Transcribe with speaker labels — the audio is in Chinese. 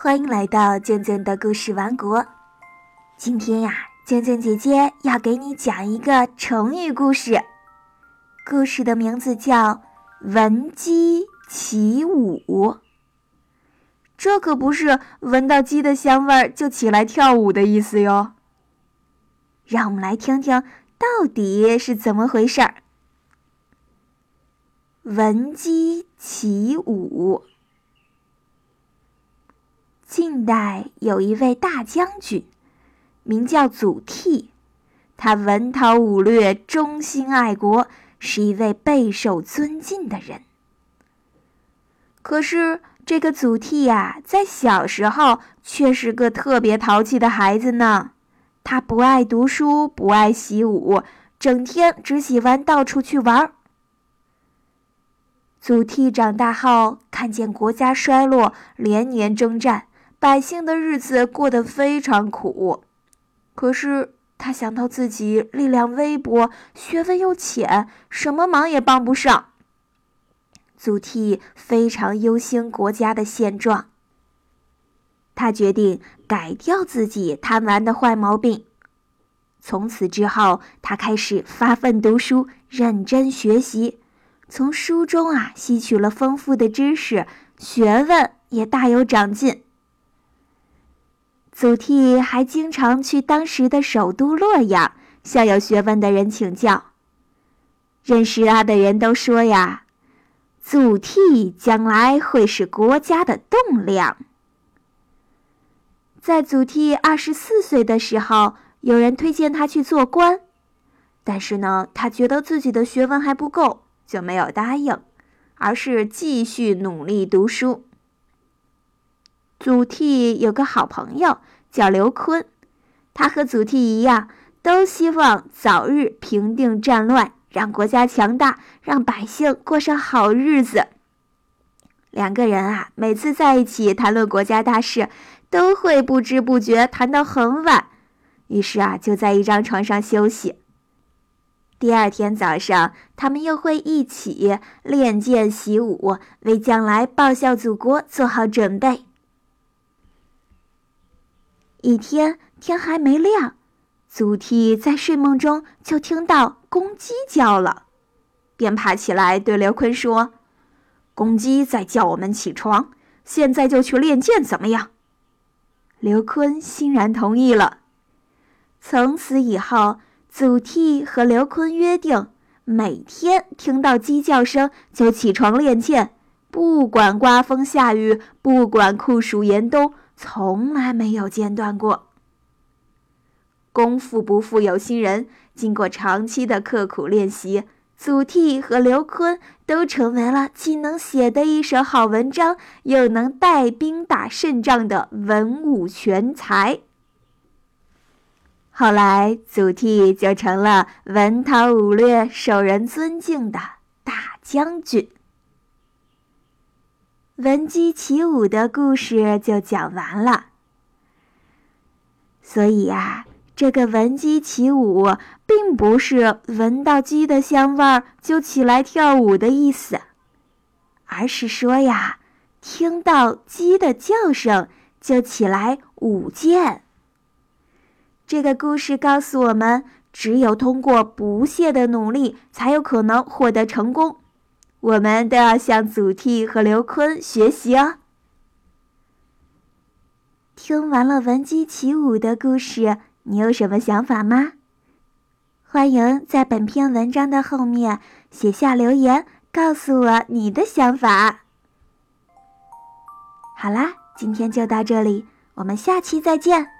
Speaker 1: 欢迎来到静静的故事王国。今天呀，静静姐姐要给你讲一个成语故事，故事的名字叫《闻鸡起舞》。这可不是闻到鸡的香味儿就起来跳舞的意思哟。让我们来听听到底是怎么回事儿。闻鸡起舞。晋代有一位大将军，名叫祖逖，他文韬武略，忠心爱国，是一位备受尊敬的人。可是，这个祖逖呀，在小时候却是个特别淘气的孩子呢。他不爱读书，不爱习武，整天只喜欢到处去玩。祖逖长大后，看见国家衰落，连年征战。百姓的日子过得非常苦，可是他想到自己力量微薄，学问又浅，什么忙也帮不上。祖逖非常忧心国家的现状，他决定改掉自己贪玩的坏毛病。从此之后，他开始发奋读书，认真学习，从书中啊吸取了丰富的知识，学问也大有长进。祖逖还经常去当时的首都洛阳向有学问的人请教。认识他的人都说呀：“祖逖将来会是国家的栋梁。”在祖逖二十四岁的时候，有人推荐他去做官，但是呢，他觉得自己的学问还不够，就没有答应，而是继续努力读书。祖逖有个好朋友叫刘琨，他和祖逖一样，都希望早日平定战乱，让国家强大，让百姓过上好日子。两个人啊，每次在一起谈论国家大事，都会不知不觉谈到很晚，于是啊，就在一张床上休息。第二天早上，他们又会一起练剑习武，为将来报效祖国做好准备。一天天还没亮，祖逖在睡梦中就听到公鸡叫了，便爬起来对刘琨说：“公鸡在叫我们起床，现在就去练剑，怎么样？”刘琨欣然同意了。从此以后，祖逖和刘琨约定，每天听到鸡叫声就起床练剑，不管刮风下雨，不管酷暑严冬。从来没有间断过。功夫不负有心人，经过长期的刻苦练习，祖逖和刘琨都成为了既能写得一手好文章，又能带兵打胜仗的文武全才。后来，祖逖就成了文韬武略、受人尊敬的大将军。闻鸡起舞的故事就讲完了。所以呀，这个闻鸡起舞，并不是闻到鸡的香味儿就起来跳舞的意思，而是说呀，听到鸡的叫声就起来舞剑。这个故事告诉我们，只有通过不懈的努力，才有可能获得成功。我们都要向祖逖和刘琨学习哦。听完了闻鸡起舞的故事，你有什么想法吗？欢迎在本篇文章的后面写下留言，告诉我你的想法。好啦，今天就到这里，我们下期再见。